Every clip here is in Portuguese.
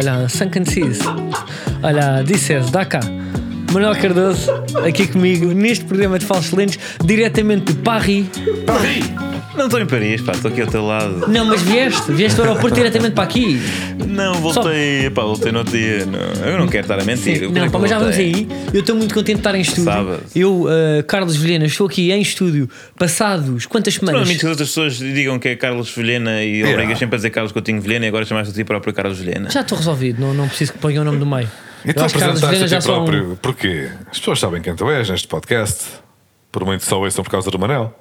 olha, Sunken Seas. Olha, disseste, dá cá. Manuel Cardoso, aqui comigo, neste programa de Falsos Lentos, diretamente de Paris. Paris! Não estou em Paris, pá, estou aqui ao teu lado. Não, mas vieste, vieste do aeroporto diretamente para aqui. Não, voltei, pá, voltei no outro dia. Não, eu não quero estar a mentir. Sim, não, pá, mas já vamos aí. Eu estou muito contente de estar em estúdio. Sábado. Eu, uh, Carlos Vilhena, estou aqui em estúdio, passados quantas semanas? Normalmente as outras pessoas digam que é Carlos Vilhena e Yeah. obrigas sempre a dizer Carlos Coutinho Vilhena e agora chamaste a ti próprio Carlos Vilhena. Já estou resolvido, não, não preciso que ponha o nome do meio. E tu apresentaste a ti próprio. Porquê? As pessoas sabem quem tu és neste podcast. Por muito só ouçam por causa do Manel.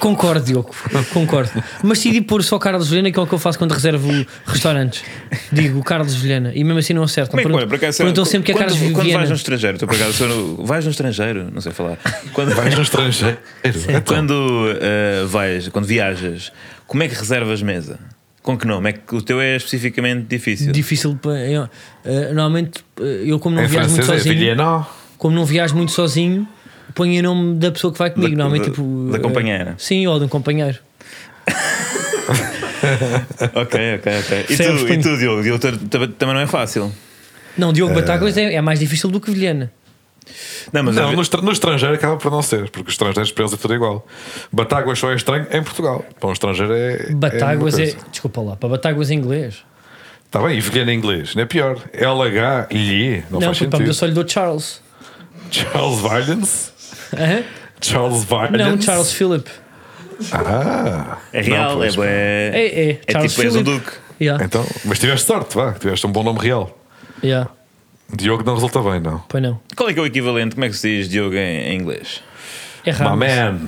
Concordo, Diogo, concordo. Mas decidi pôr só Carlos Vilhena, que é o que eu faço quando reservo restaurantes. Digo Carlos Vilhena, e mesmo assim não acertam. Como é que Perguntam- sempre que é quando, Carlos quando Viana. vais no estrangeiro, tu por acaso no- vais no estrangeiro, não sei falar. Quando Vais no estrangeiro. Então, Quando eh, vais, quando viajas, como é que reservas mesa? Com que nome? É que o teu é especificamente difícil. Difícil para. eu, eh, normalmente, eh, eu como não em viajo muito é sozinho, como não viajo muito sozinho, ponho o nome da pessoa que vai comigo. Da- normalmente, da- tipo. da eh, companheira. Sim, ou de um companheiro. Ok, ok, ok. E Percebes, tu, ponho- e tu Diogo? Diogo, também não é fácil. Não, Diogo Batáguas é, é mais difícil do que Vilhena. Não, mas Não, a- no, estra- no estrangeiro acaba por não ser, porque os estrangeiros para eles é tudo igual. Batáguas só é estranho em Portugal. Para um estrangeiro é. Batáguas é. é. Desculpa lá, para Batáguas em inglês. Está bem, e Vilhena em inglês, não é pior. LH, lhe, não, Não, faz porque pá, eu sentido. só lhe dou Charles. Charles Violence. Hã? Charles Violence. Não, Charles Philip. Ah, é real, Não, é, pois, bué- É, é. é Charles tipo és o Philip. Duque. Yeah, então, mas tiveste sorte, vá, que tiveste um bom nome real. yeah. Diogo não resulta bem, não. Pois não. Qual é que é o equivalente? Como é que se diz Diogo em, em inglês? É raro. My man.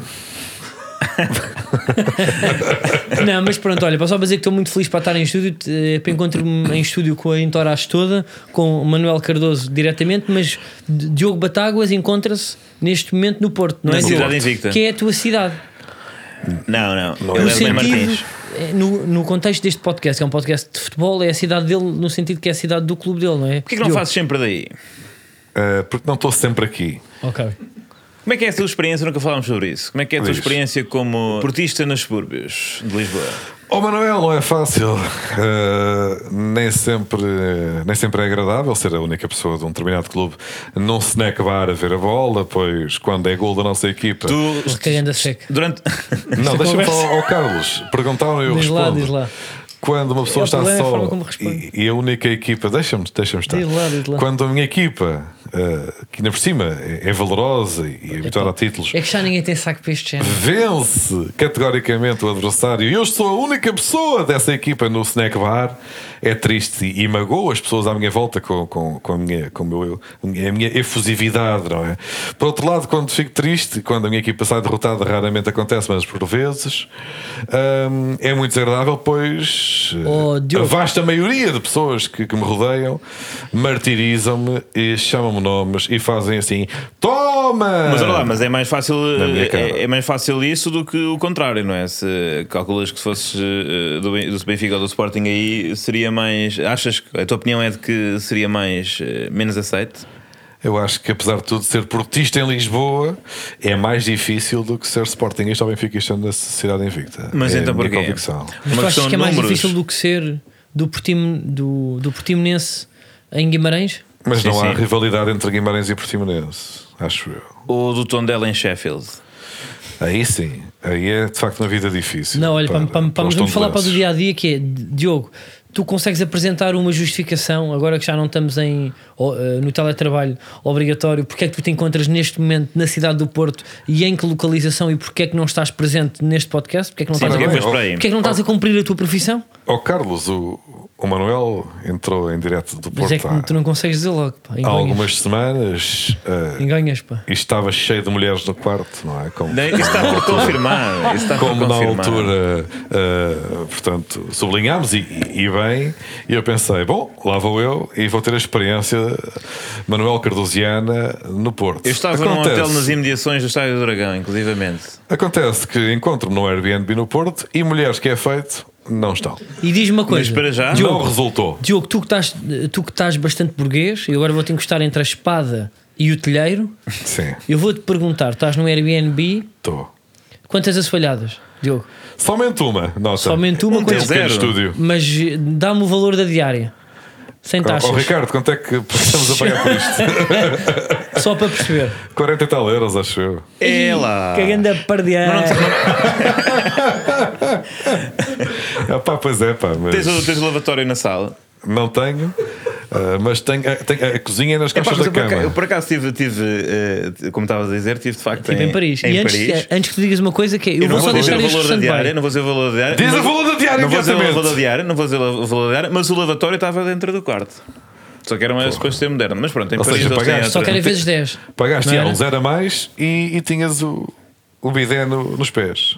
Não, mas pronto, olha, posso só dizer que estou muito feliz para estar em estúdio. eh, para Encontro-me em estúdio com a Entourage toda, com o Manuel Cardoso diretamente, mas Diogo Batáguas encontra-se neste momento no Porto, não Na é? cidade invicta. Que é a tua cidade. Não, não. Não Ele é sentido, Martins. eh, no, no contexto deste podcast, que é um podcast de futebol, é a cidade dele, no sentido que é a cidade do clube dele, não é? Porquê que não Diogo. fazes sempre daí? Uh, porque não estou sempre aqui. Ok. Como é que é a tua experiência? Nunca falámos sobre isso. Como é que é a tua Diz. experiência como portista nos subúrbios de Lisboa? Oh Manuel, não é fácil. Uh, nem, sempre, nem sempre é agradável ser a única pessoa de um determinado clube num snack bar a ver a bola, pois quando é gol da nossa equipa. Tu, Cagando a seca. durante. Não, deixa-me falar ao Carlos. Perguntaram e eu Diz lá, respondo. diz lá. Quando uma pessoa É está é só e, e a única equipa, deixa-me deixa estar. Diz lá, diz lá. Quando a minha equipa, uh, que ainda por cima é, é valorosa e habituada a títulos, É que já ninguém tem saco para este género. vence categoricamente o adversário eu sou a única pessoa dessa equipa no snack bar, é triste e, e magoa as pessoas à minha volta com, com, com, a, minha, com meu, a minha efusividade, não é? Por outro lado, quando fico triste, quando a minha equipa sai derrotada, raramente acontece, mas por vezes hum, é muito desagradável, pois Oh, a vasta maioria de pessoas que, que me rodeiam martirizam-me e chamam-me nomes e fazem assim: Toma! Mas olha lá, mas é mais fácil é, é mais fácil isso do que o contrário, não é? Se calculas que se fosses eh, do, Ben- do Benfica ou do Sporting aí seria mais. Achas que a tua opinião é de que seria mais eh, menos aceite? Eu acho que apesar de tudo ser portista em Lisboa é mais difícil do que ser Sportingista ou Benfiquista na cidade invicta. Mas é então porquê? convicção. Mas tu achas que é mais números. difícil do que ser do, Portim, do, do Portimonense em Guimarães? Mas Sim, não há sim. rivalidade entre Guimarães e Portimonense, acho eu. Ou do Tondela em Sheffield? Aí sim, aí é de facto uma vida difícil. Não, olha, para, para, para, os vamos falar para o do dia a dia que é Diogo, tu consegues apresentar uma justificação agora que já não estamos em, eh, no teletrabalho obrigatório, porque é que tu te encontras neste momento na cidade do Porto e em que localização e porque é que não estás presente neste podcast? Porque é que não Sim, estás porque a, é bem, porque é que não estás a cumprir a tua profissão? Ó Carlos, o, o Manuel entrou em direto do Mas Porto é que há, tu não consegues dizer logo, pá, há algumas semanas eh, enganhas, pá. e estava cheio de mulheres no quarto, não é? Como, Não, Isso está por confirmar. Como na altura, uh, portanto, sublinhámos e, e- e bem, e eu pensei, bom, lá vou eu e vou ter a experiência Manuel Cardoziana no Porto. Eu estava num hotel nas imediações do Estádio do Dragão, inclusivamente. acontece que encontro-me no Airbnb no Porto e mulheres que é feito não estão. E diz-me uma coisa. Mas para já, Diogo, Não resultou. Diogo, tu que, estás, tu que estás bastante burguês, e agora vou-te encostar entre a espada e o telheiro, Sim, eu vou-te perguntar: estás no Airbnb, estou. quantas assoalhadas? Diogo. Somente uma, nota. Somente uma Um Pequeno zero. estúdio. Mas eh, dá-me o valor da diária. Sem taxas. oh, Ricardo, quanto é que estamos a pagar por isto? Só para perceber. 40 e tal euros, acho eu. É lá. Que grande pardear. Ah, pá, pois é, pá, mas Tens o, tens o lavatório na sala. Não tenho. ah, mas tenho, tenho a cozinha é nas É, pá, costas mas da eu, por acaso, cama. eu por acaso tive, tive eh, como estavas a dizer, tive de facto Estive em Paris. Em e antes, Paris. antes que tu digas uma coisa que é, eu, Eu vou não só vou dizer deixar o este valor da stand diária, não vou dizer o valor da diária. Diz o valor da diária Não vou dizer o valor da diária, não vou dizer o valor da diária, mas o lavatório estava dentro do quarto. Só que era uma coisa de ser moderna. Mas pronto, em Ou Paris seja, pagaste. Só outra- querem vezes 10. Pagaste era? um zero a mais e, e tinhas o, o bidé no- nos pés.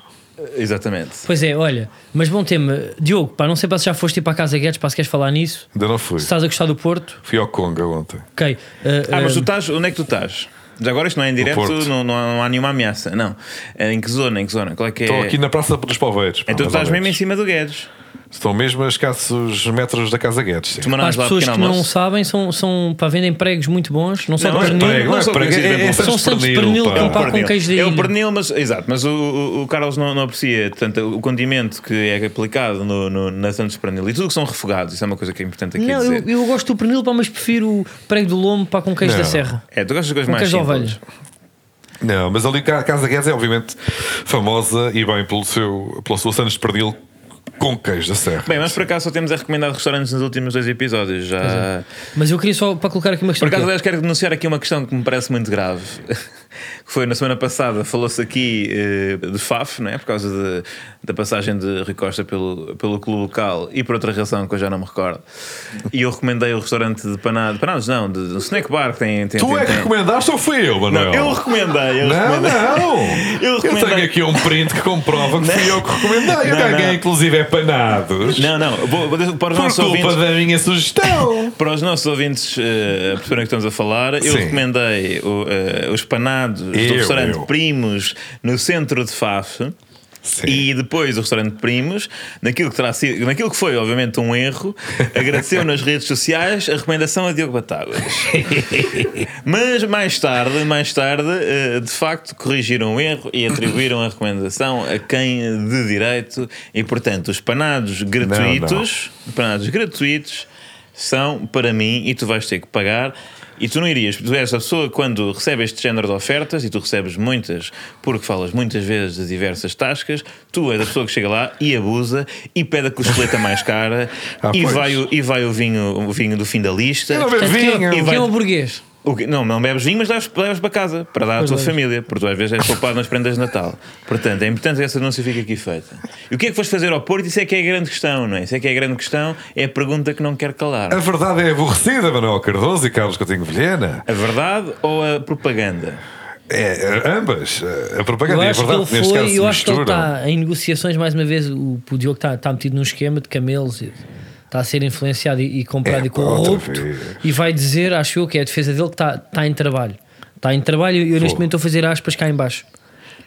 Exatamente. Pois é, olha, mas bom tema. Diogo, pá, não sei para se já foste ir para a Casa Guedes, para se queres falar nisso. Ainda não fui. Se estás a gostar do Porto, Fui ao Conga ontem. ok. Uh, Ah, mas tu estás, onde é que tu estás? Já agora isto não é em direto, não, não, há, não há nenhuma ameaça. Não. É Em que zona? Em que zona? Qual é que é? Estou aqui na Praça dos Poveiros. pá, Então tu estás mesmo em cima do Guedes. Estou mesmo a escassos metros da Casa Guedes. sim. Para as lá pessoas que não sabem, são, são para vendem pregos muito bons, não só Não, de pernil. prego, Não é prego, é- é São Santos de pernil pá. com pá com queijo de É o pernil, mas exato, mas o, o, o Carlos não, não aprecia tanto o condimento que é aplicado no, no, na Santos de pernil e tudo que são refogados. Isso é uma coisa que é importante aqui Não, dizer. eu, eu gosto do pernil, pá, mas prefiro o prego do lombo para com queijo Não. da serra. É, tu gostas de coisas Com mais queijo simples. Não, mas ali a Casa Guedes é obviamente famosa e bem pelo seu, pela sua Santos de Perdil com queijo da serra. Bem, mas por acaso só temos a recomendar restaurantes nos últimos dois episódios. Já... Mas eu queria só para colocar aqui uma questão. Por acaso, é- aliás, quero denunciar aqui uma questão que me parece muito grave. Que foi na semana passada, falou-se aqui eh, de FAF, não é? por causa de- da passagem de Rui Costa pelo, pelo clube local e por outra razão que eu já não me recordo. E eu recomendei o restaurante de panados, panados não, de, de snack bar que tem. tem tu tem, é que tem- recomendaste ou fui eu, Manuel? Não, eu recomendei. Eu Não, recomendei. não! Eu Eu, recomendei. tenho aqui um print que comprova que fui eu que recomendei. Eu Não, ganhei, não. inclusive, é panados. Não, não, vou, vou para os Por culpa ouvintes. da minha sugestão. Para os nossos ouvintes uh, perceberem o que estamos a falar, eu Sim. recomendei o, eh, os panados do Eu, restaurante eu. Primos no centro de Faf. Sim. E depois o restaurante Primos, naquilo que, terá sido, naquilo que foi obviamente um erro, agradeceu nas redes sociais a recomendação a Diogo Batáguas. Mas mais tarde, mais tarde, eh, de facto, corrigiram o erro e atribuíram a recomendação a quem de direito. E portanto, os panados gratuitos, panados gratuitos, são para mim e tu vais ter que pagar. E tu não irias, tu és a pessoa que quando recebe este género de ofertas, e tu recebes muitas, porque falas muitas vezes de diversas tascas, tu és a pessoa que chega lá e abusa e pede a costeleta mais cara Ah, e, pois. vai, o- e vai o vinho, o vinho do fim da lista. Eu não bebo vinho. é- E vai- quem é o burguês? Não, não bebes vinho, mas leves, leves para casa para dar à tua família, porque tu às vezes és poupado nas prendas de Natal. Portanto, é importante que essa denúncia fique aqui feita. E o que é que foste fazer ao Porto? Isso é que é a grande questão, não é? Isso é que é a grande questão, é a pergunta que não quer calar. A verdade é aborrecida, Manuel Cardoso e Carlos Coutinho Vilhena. A verdade ou a propaganda? É, ambas. A Eu propaganda e a acho que verdade, ele neste caso, foi, eu acho que ele está em negociações mais uma vez. O, o Diogo está, está metido num esquema de camelos, e está a ser influenciado e, e comprado É, e corrupto. E vai dizer, acho eu, que é a defesa dele que está, está em trabalho. Está em trabalho e eu neste momento estou a fazer aspas cá em baixo.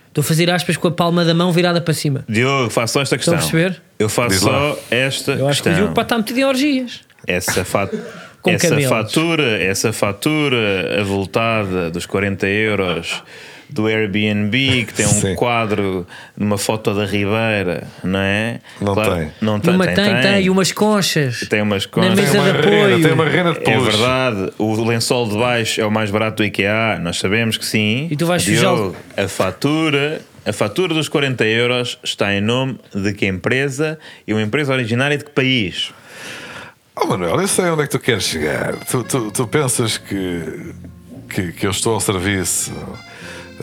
Estou a fazer aspas com a palma da mão virada para cima. Diogo, faço só esta questão. Estão a perceber? Eu faço só esta Eu acho que o questão. Diogo está metido em orgias. Essa, fa- Com essa camelos. fatura, essa fatura avultada dos 40 euros do Airbnb que tem um Sim. quadro de uma foto da Ribeira, não é? Não tem. Não tem, Numa tem, tem, tem, e umas conchas. Tem umas Na conchas. mesa Tem uma de rena, apoio. tem uma rena de É verdade, o lençol de baixo é o mais barato do IKEA, nós sabemos que sim. E tu vais Diogo. A fatura, a fatura dos 40 euros está em nome de que empresa e uma empresa originária de que país? Oh Manuel, eu sei onde é que tu queres chegar. Tu, tu, tu pensas que, que, que eu estou ao serviço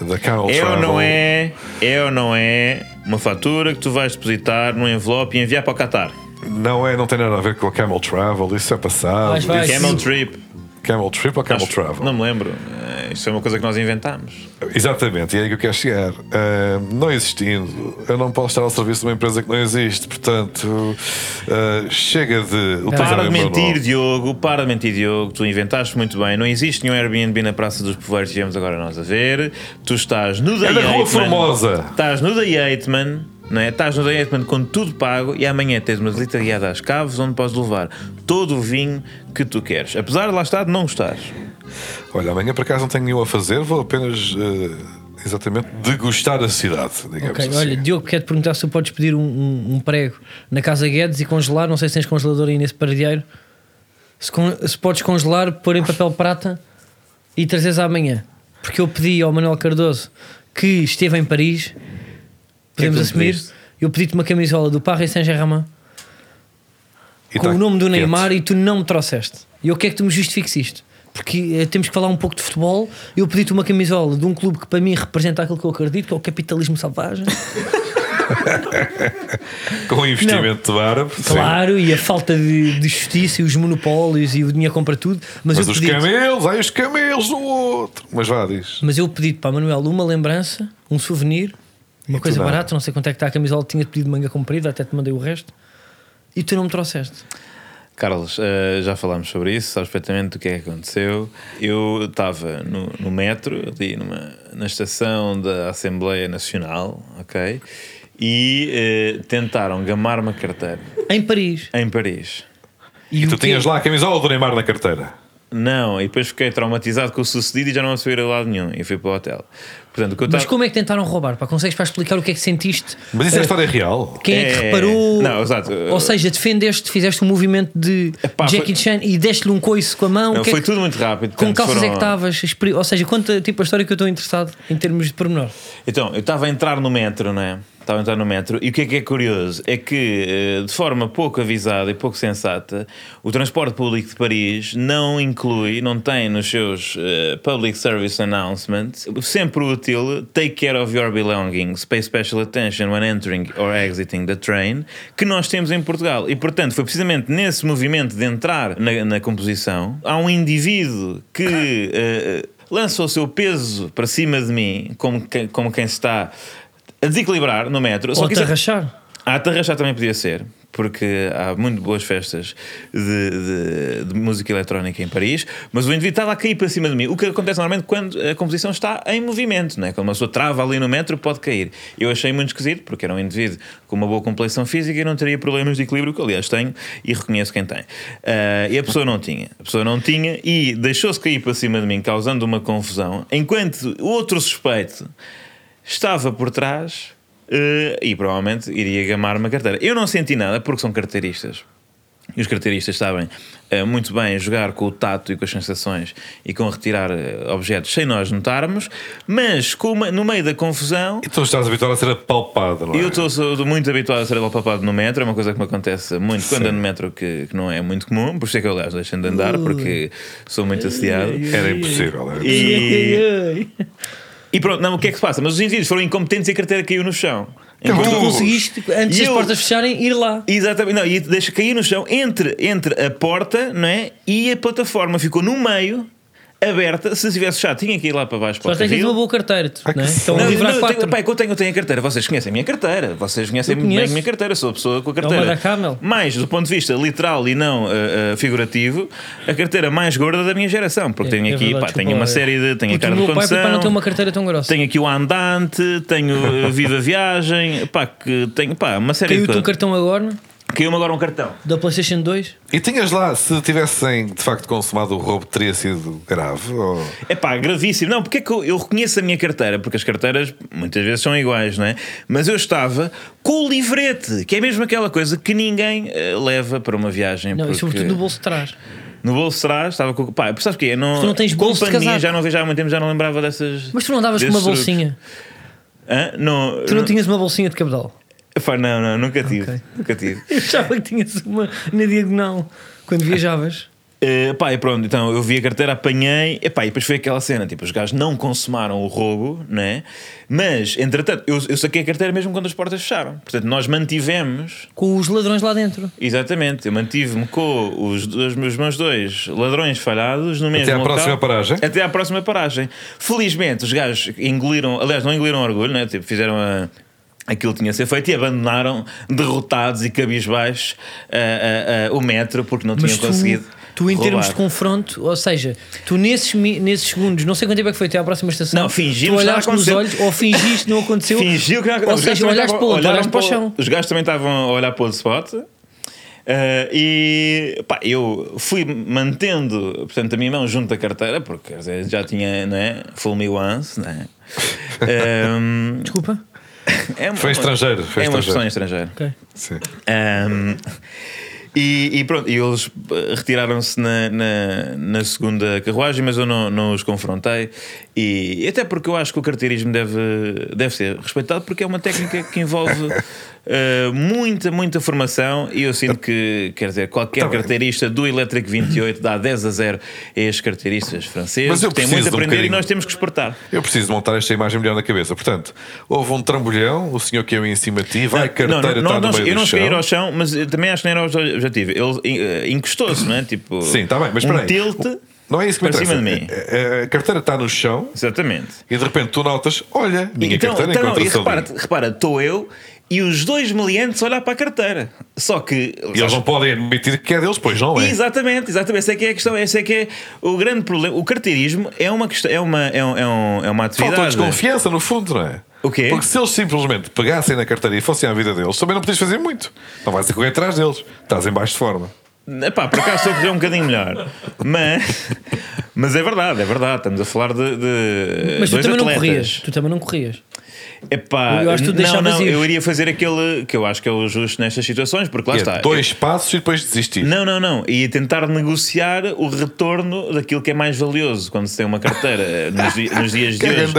da Carol É ou Travel? não é, é ou não é uma fatura que tu vais depositar num envelope e enviar para o Qatar? Não é, não tem nada a ver com a Camel Travel, isso é passado. Vais. Isso- Camel Trip. Camel Trip ou Camel Acho- Travel? Não me lembro. Eh, Isso é uma coisa que nós inventámos. Exatamente, e é aí que eu quero chegar. Ah, não existindo, eu não posso estar ao serviço de uma empresa que não existe, portanto, ah, chega de Para de mentir. Diogo. Para de mentir, Diogo. Tu inventaste muito bem. Não existe nenhum Airbnb na Praça dos Poveiros. Tivemos agora nós a ver. Tu estás no da É na Rua. Formosa. Estás no da Yateman. Não é? Estás no Yateman com tudo pago e amanhã tens uma visita guiada às caves onde podes levar todo o vinho que tu queres. Apesar de lá estar, não gostares. Olha, amanhã por acaso não tenho nenhum a fazer, vou apenas exatamente, degustar a cidade, digamos Ok, assim. olha, Diogo, quero te perguntar se tu podes pedir um, um- um prego na Casa Guedes e congelar. Não sei se tens congelador aí nesse paradeiro. Se, con- se podes congelar, pôr em papel prata e trazeres amanhã. Porque eu pedi ao Manuel Cardoso que esteve em Paris. Podemos tu assumir. pediste? Eu pedi-te uma camisola do Paris Saint-Germain com tá o nome do quieto. Neymar e tu não me trouxeste. E eu quero que tu me justifiques isto. Porque eh, temos que falar um pouco de futebol. Eu pedi-te uma camisola de um clube que para mim representa aquilo que eu acredito, que é o capitalismo selvagem. Com o investimento árabe. sim. Claro, e a falta de, de justiça e os monopólios e o dinheiro compra tudo. Mas, Mas eu os camelos, ai os camelos do outro. Mas vá, diz. mas eu pedi para Manuel uma lembrança, um souvenir, uma E tu coisa barata, não sei quanto é que está a camisola, tinha pedido manga comprida, até te mandei o resto. E tu não me trouxeste. Carlos, eh, já falámos sobre isso, sabes perfeitamente o que é que aconteceu. Eu estava no, no metro, ali numa, na estação da Assembleia Nacional, ok? E eh, tentaram gamar uma carteira Em Paris. em Paris. E o tu quê? tinhas lá a camisola do Neymar na carteira. Não, e depois fiquei traumatizado com o sucedido e já não a ir a lado nenhum. E fui para o hotel. Portanto, que Mas tava- como é que tentaram roubar? Pá? Consegues para explicar o que é que sentiste? Mas isso é Eh, história real. Quem é, que É, reparou? não, exato. Ou seja, defendeste, fizeste um movimento de Epá, Jackie foi- Chan e deste-lhe um coice com a mão. Não, que é foi que- tudo muito rápido. Com calças é foram- que estavas? Experi- Ou seja, conta tipo a história que eu estou interessado em termos de pormenor. Então, eu estava a entrar no metro, não é? Estava a entrar no metro e o que é que é curioso é que, eh, de forma pouco avisada e pouco sensata, o transporte público de Paris não inclui, não tem nos seus eh, Public Service Announcements, sempre útil, take care of your belongings, pay special attention when entering or exiting the train, que nós temos em Portugal. E, portanto, foi precisamente nesse movimento de entrar na, na composição, há um indivíduo que eh, lança o seu peso para cima de mim, como quem, como quem se está a desequilibrar no metro. Ou que te isso- arrachar. a atarrachar também podia ser, porque há muito boas festas de, de- de música eletrónica em Paris, mas o indivíduo estava a cair para cima de mim. O que acontece normalmente quando a composição está em movimento, não é? quando uma pessoa trava ali no metro, pode cair. Eu achei muito esquisito, porque era um indivíduo com uma boa complexão física e não teria problemas de equilíbrio, que aliás tenho e reconheço quem tem. Ah, e a pessoa não tinha. A pessoa não tinha e deixou-se cair para cima de mim, causando uma confusão, enquanto o outro suspeito estava por trás e provavelmente iria gamar uma carteira. Eu não senti nada porque são carteiristas. E os carteiristas sabem eh, muito bem jogar com o tato e com as sensações e com retirar eh, objetos sem nós notarmos, mas com uma- no meio da confusão. E tu estás habituado a ser apalpado, não é? Eu estou muito habituado a ser apalpado no metro, é uma coisa que me acontece muito quando Sim. ando no metro, que, que não é muito comum, por isso é que eu, aliás, deixo de andar, porque sou muito assediado. Era impossível. Era E- E pronto, não, o que é que se passa? Mas os indivíduos foram incompetentes e a carteira caiu no chão. Então, Tu Tu- conseguiste, antes E das eu- portas fecharem, ir lá. Exatamente, não, e deixa cair no chão entre, entre a porta não é? e a plataforma. Ficou no meio, aberta. Se tivesse fechado, tinha que ir lá para baixo para Só o tens tido uma boa carteira. tu, Ah, é? Estão a Não, livrar não, quatro. tenho, pá, é que eu tenho, eu tenho a carteira. Vocês conhecem a minha carteira. Vocês conhecem bem a minha carteira. Sou a pessoa com a uma carteira. da Camel. Mais do ponto de vista literal e não uh, uh, figurativo, a carteira mais gorda da minha geração. Porque É, tenho é aqui, verdade, pá, tenho uma é. série de. Tenho a Puto, cara o de meu pai, condução. para não ter uma carteira tão grossa. Tenho aqui o andante, tenho uh, Viva Viagem, pá, que tenho pá, uma série Caiu-te de um coisas. cartão agora Caiu-me agora um cartão. da PlayStation 2. E tinhas lá, se tivessem de facto consumado o roubo, teria sido grave? Ou... É pá, gravíssimo. Não, porque é que eu, eu reconheço a minha carteira? Porque as carteiras muitas vezes são iguais, não é? Mas eu estava com o livrete, que é mesmo aquela coisa que ninguém eh, leva para uma viagem. Não, e porque- sobretudo no bolso de trás. No bolso de trás, estava com. Pá, sabes o quê? Não, Tu não tens bolso de casaco. já não vejo há muito tempo, já não lembrava dessas. Mas tu não andavas com uma truques. bolsinha. Hã? Não, Tu não tinhas uma bolsinha de cabedal. Pá, não, não, nunca tive. Ok. Nunca tive. Eu achava que tinhas uma na diagonal quando viajavas. Uh, pá, e pronto, então eu vi a carteira, apanhei, epá, e depois foi aquela cena: tipo, os gajos não consumaram o roubo, né? Mas, entretanto, eu, eu saquei a carteira mesmo quando as portas fecharam. Portanto, nós mantivemos, Com os ladrões lá dentro. exatamente, eu mantive-me com os, os meus dois ladrões falhados no mesmo Até à local. próxima paragem? Até à próxima paragem. Felizmente, os gajos engoliram, aliás, não engoliram orgulho, né? Tipo, fizeram a. Aquilo tinha de ser feito e abandonaram derrotados e cabisbaixos ah, ah, ah, o metro porque não Mas tinham tu, conseguido. tu em termos de confronto, ou seja, tu nesses, nesses segundos, não sei quanto tempo é que foi até à próxima estação, Não, fingimos tu olhaste nos aconteceu. olhos ou fingiste que não aconteceu. Fingiu que não Ou os gajos seja, olhaste para olhaste para o chão. Os gajos também estavam a olhar para o spot. eh, e pá, eu fui mantendo portanto, a minha mão junto à carteira, porque dizer, já tinha, não é? Full me once, não é? Ahm, Desculpa. É uma- Foi estrangeiro. Foi é uma estrangeiro. expressão estrangeira. Ok. Sim. Ahm, e, e pronto, e eles eh, retiraram-se na, na, na segunda carruagem, mas eu não, não os confrontei. E até porque eu acho que o carteirismo deve, deve ser respeitado, porque é uma técnica que envolve eh, muita, muita formação. E eu sinto que, quer dizer, qualquer Tá carteirista do Elétrico 28 dá 10 a 0 a estes carteiristas franceses. Que têm muito a de um aprender e nós temos que exportar. Eu preciso montar esta imagem melhor na cabeça. Portanto, houve um trambolhão, o senhor que eu em cima de ti, vai a carteira, não, está não, no não, meio eu não cheguei a chão. ao chão, mas também acho que não era o objetivo. Ele eh, encostou-se, não é? Tipo, Sim, está bem, mas um espera aí. tilt. Não é isso que me para interessa. cima de mim. A, a- a carteira está no chão Exatamente. e de repente tu notas, olha, minha Então, carteira então, encontra e o seu repara, repara, estou eu e os dois meliantes olhar para a carteira. Só que. E eles não podem admitir que é deles, pois não é? Exatamente, exatamente. Essa é que é a questão. Esse é que é o grande problema. O carteirismo é uma, questão, é uma, é um, é um- é uma atividade. Falta desconfiança, no fundo, não é? O quê? Porque se eles simplesmente pegassem na carteira e fossem à vida deles, também não podias fazer muito. Não vais a correr atrás deles. Estás em baixo de forma. Epá, por acaso estou a correr um bocadinho melhor. Mas, mas é verdade, é verdade. Estamos a falar de. de Mas tu também não atletas. corrias. Tu também não corrias. Epá, Eu acho que tu não, não, ir. eu iria fazer aquele que eu acho que é o justo nestas situações, porque lá E é está. dois passos e depois desistir. Não, não, não. Ia tentar negociar o retorno daquilo que é mais valioso quando se tem uma carteira eh, nos, di- nos dias de é hoje.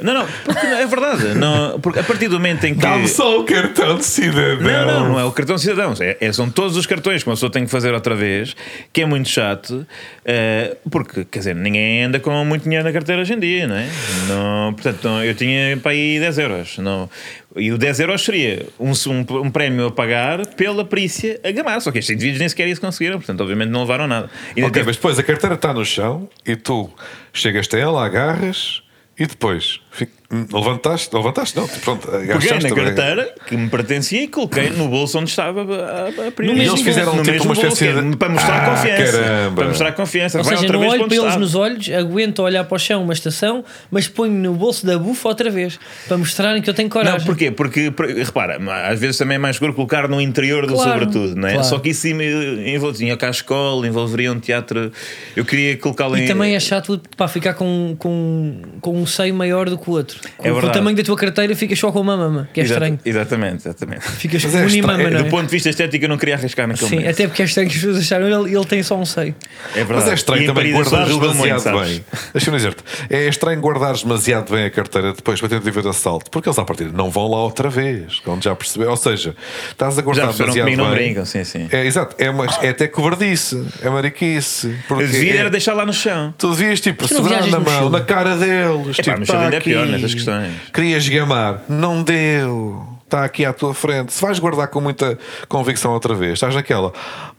Não, não, porque é verdade. Não, porque a partir do momento em que. Dá-me só o cartão de cidadão. Não, não, não é o cartão de cidadãos. É, é- são todos os cartões que uma pessoa tem que fazer outra vez, que é muito chato, eh, porque, quer dizer, ninguém anda com muito dinheiro na carteira hoje em dia, não é? Não, portanto, não, eu tinha para aí 10 euros. Não, e o 10 euros seria um, um, um prémio a pagar pela perícia a gamar. Só que estes indivíduos nem sequer isso conseguiram, portanto, obviamente não levaram nada. E Ok, mas depois a carteira está no chão e tu chegas até ela, agarras e depois fica- levantaste, levantaste, não, pronto, Peguei na carteira que me pertencia e coloquei no bolso onde estava a, a, a No mesmo eles fizeram no tipo mesmo uma espécie bolso, de- para mostrar Ah, confiança. caramba. Para mostrar confiança. Ou Vai seja, outra não vez olho para eles nos olhos, aguento olhar para o chão uma estação, mas ponho no bolso da bufa outra vez para mostrarem que eu tenho coragem. Não, porquê? Porque, por- repara, às vezes também é mais seguro colocar no interior do Claro, sobretudo, não é? claro. Só que isso envolveria cá a escola, envolveria um teatro. Eu queria colocá-lo em. E também é chato para ficar com, com, com um seio maior do que o outro. Com, É com o verdade. tamanho da tua carteira ficas só com uma mama, que é Exata- estranho. Exatamente, exatamente. Ficas Mas com é uma estranho, mama, não é? Do ponto de vista estético, eu não queria arriscar naquele Sim, momento. até porque é estranho que as pessoas acharam ele, ele tem só um seio. É verdade. Mas é estranho E também guardares demasiado sabes? bem. Deixa-me dizer-te, é estranho guardares demasiado bem a carteira depois para tentativa de assalto, porque eles à partida não vão lá outra vez, quando já perceberam. Ou seja, estás a guardar demasiado comigo, não bem. brincam, sim, sim. É, exato, é, uma, é até covardice, é mariquice. Porque Eu devia é- era deixar lá no chão. Tu devias tipo segurar na no mão, na cara deles. Epá, tipo, mochila tá ainda é aqui. pior nessas questões. Querias gamar, não deu. Está aqui à tua frente. Se vais guardar com muita convicção outra vez, estás naquela,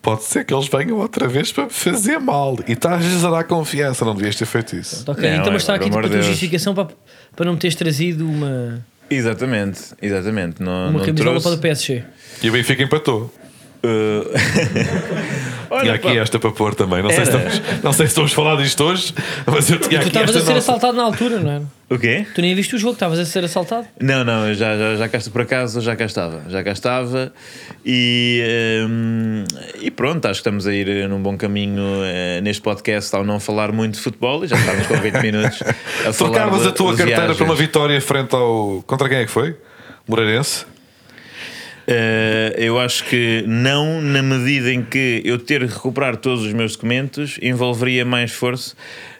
pode ser que eles venham outra vez para me fazer mal. E estás a dar confiança, não devias ter feito isso. Ok, Não, então mas está aqui tipo, amor a tua justificação para, para não me teres trazido uma, Exatamente, exatamente. Não, uma não camisola trouxe. para o PSG. E o Benfica empatou. Uh, Tinha Olha, aqui pá, esta para pôr também. Não sei, se estamos, não sei se estamos a falar disto hoje, mas eu tinha Tu aqui estavas esta a ser nossa. assaltado na altura, não é? o quê? Tu nem viste o jogo, estavas a ser assaltado. Não, não, eu já, já, já cá por acaso, já cá estava, já cá estava e, hum, e pronto, acho que estamos a ir eh, num bom caminho eh, neste podcast ao não falar muito de futebol e já estamos com 20 minutos a falar Trocavas a tua carteira viagens. para uma vitória frente ao. Contra quem é que foi? Moreirense? Eh, eu acho que não, na medida em que eu ter que recuperar todos os meus documentos envolveria mais esforço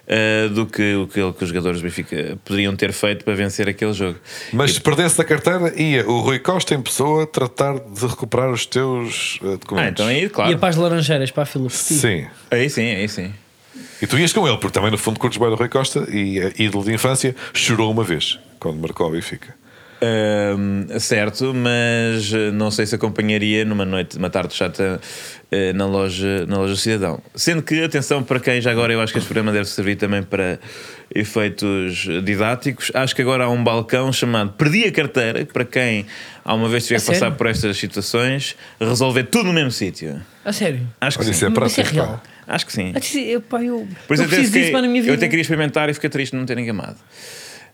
eh, do que o que, que os jogadores do Benfica poderiam ter feito para vencer aquele jogo. Mas se perdesse a carteira, ia o Rui Costa em pessoa tratar de recuperar os teus eh, documentos. Ah, então aí, claro. Ia para as Laranjeiras, para a fila. Sim. Aí sim, aí sim. E tu ias com ele, porque também no fundo curtes bem do Rui Costa e ídolo de infância chorou uma vez quando marcou o Benfica. Certo, mas eh, não sei se acompanharia numa noite, uma tarde chata eh, na loja, na loja Cidadão. Sendo que, atenção, para quem já agora eu acho que este programa deve servir também para efeitos didáticos, acho que agora há um balcão chamado Perdi a Carteira, que para quem alguma vez tiver A que passar sério? por estas situações, resolver tudo no mesmo sítio. A sério. Acho que Olha, sim. isso é isso é real. Acho que sim. Ah, isso- eu, pá, eu, Por isso eu eu, até preciso disso fiquei- para na minha vida. eu até queria experimentar e fiquei triste de não terem gamado.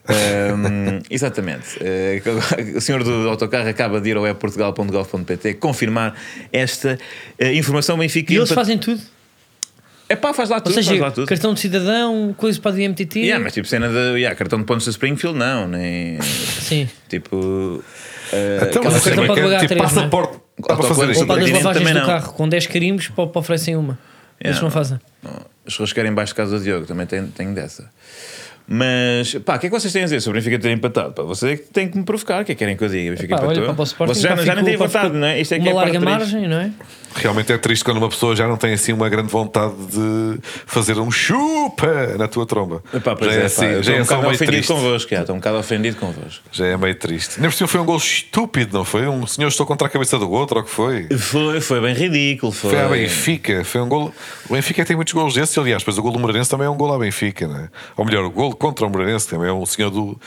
Ahm, exatamente. Eh, o senhor do autocarro acaba de ir ao webportugal.gov.pt confirmar esta eh, informação Benfica. E eles fazem tudo. É pá, faz lá Ou tudo, seja, faz lá tudo. cartão de cidadão, coisa para a DMTT. Yeah, mas tipo cena de yeah, cartão de pontos de Springfield, não, nem Sim. tipo. eh, Então, mas coisa como é pode que é? pagar Tipo, três, passaporte. Dá para fazer isto. Ou pagas Continente lavagens do carro com 10 carimbos, pá, oferecem uma. Eles Yeah. não fazem. Os rosqueiros embaixo de casa do Diogo, também tenho, tenho dessa. Mas, pá, o que é que vocês têm a dizer sobre o Benfica ter empatado? Pá, você é que tem que me provocar, o que é que querem que eu diga? Benfica Pá, olha, empatou. para o Sporting, Vocês já, já não ficou- têm vontade, não é? Isto é que uma é a parte larga triste. margem, não é? Realmente é triste quando uma pessoa já não tem assim uma grande vontade de fazer um chupa na tua tromba. Epá, pois já é, é, pá, assim, já estou um é só bocado meio ofendido triste. convosco, já, estou um bocado ofendido convosco. Já é meio triste. Nem por foi um gol estúpido, não foi? Um senhor estou contra a cabeça do outro, ou o que foi? Foi, foi bem ridículo. Foi, Foi à Benfica, foi um gol. O Benfica tem muitos gols desses, aliás, pois o gol do Moreirense também é um gol à Benfica, não é? Ou melhor, o gol contra o Moreirense também é um senhor do.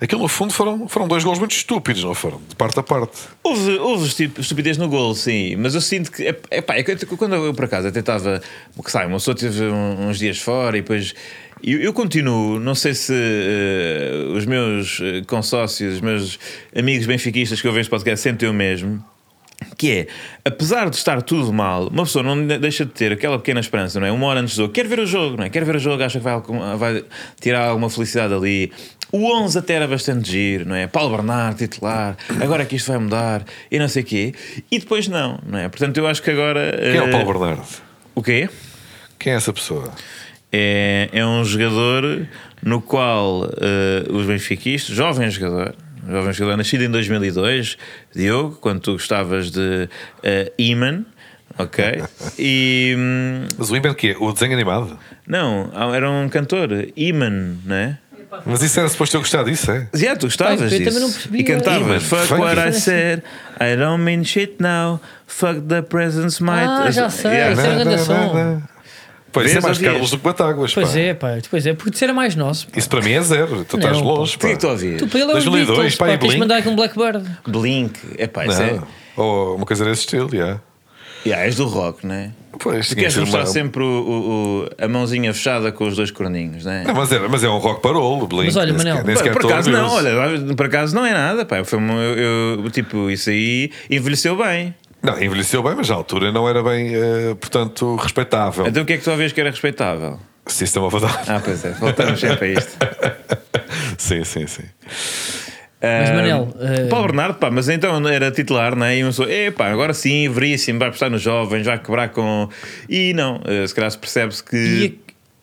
Aquilo no fundo foram, foram dois gols muito estúpidos, não foram? De parte a parte. Houve, houve estu- estupidez no gol, sim, mas eu sinto que. É, é, pá, quando eu por acaso até estava. Que sai, uma pessoa teve uns dias fora e depois. Eu, eu continuo, não sei se eh, os meus eh, consócios, os meus amigos benfiquistas que eu vejo podcast sentem o mesmo. Que é, apesar de estar tudo mal, uma pessoa não de- deixa de ter aquela pequena esperança, não é? Uma hora antes do jogo, quer ver o jogo, não é? Quer ver o jogo, acha que vai, vai tirar alguma felicidade ali. O 11 até era bastante giro, não é? Paulo Bernardo, titular, agora é que isto vai mudar e não sei o quê. E depois não, não é? Portanto, eu acho que agora. Quem é o eh, Paulo Bernardo? O quê? Quem é essa pessoa? É, é um jogador no qual eh, os benfiquistas, jovem jogador, jovem jogador nascido em 2002, Diogo, quando tu gostavas de uh, Iman, ok? E hum, Mas o Iben que é? O desenho animado? não, era um cantor, Iman, não é? Mas isso era suposto eu gostar disso, é? Já, tu gostavas Pai, disso. também não percebi, e cantavas Iman, Fuck what I said, I don't mean shit now, fuck the presence might. Ah, já sei, Yeah. isso é um grande som. Pois é mais? Carlos do que Batáguas. Pois pá. é, pá. Pois é, porque isso era mais nosso. pá. Isso para mim é zero. Tu estás longe. O que é Pá. que tu ouvias? Tu, para ele é os 2002, Beatles, pá, pá. e Tens de mandar aqui um Blackbird. Blink, epá, isso é. Ou uma coisa desse estilo, já. Yeah, és do rock, não é? Pois, Tu queres mostrar uma- sempre o, o- o- a mãozinha fechada com os dois corninhos, não é? Não, mas, é, mas é um rock parolo, Blink. Mas olha, nem sequer- Manel, nem Por, sequer por acaso não, olha, por acaso não é nada, pá. Foi eu, eu, tipo, isso aí envelheceu bem. Não, envelheceu bem, mas na altura não era bem, eh, portanto, respeitável. Então o que é que tu ouvias que era respeitável? System of a Down. Ah, pois é, voltamos sempre a isto. sim, sim, sim. Mas, Manel, eh, Paulo Bernardo, pá, mas então era titular, não é? E uma pessoa, epá, agora sim, veríssimo, vai apostar nos jovens, vai quebrar com. E não, eh, se calhar se percebe-se que.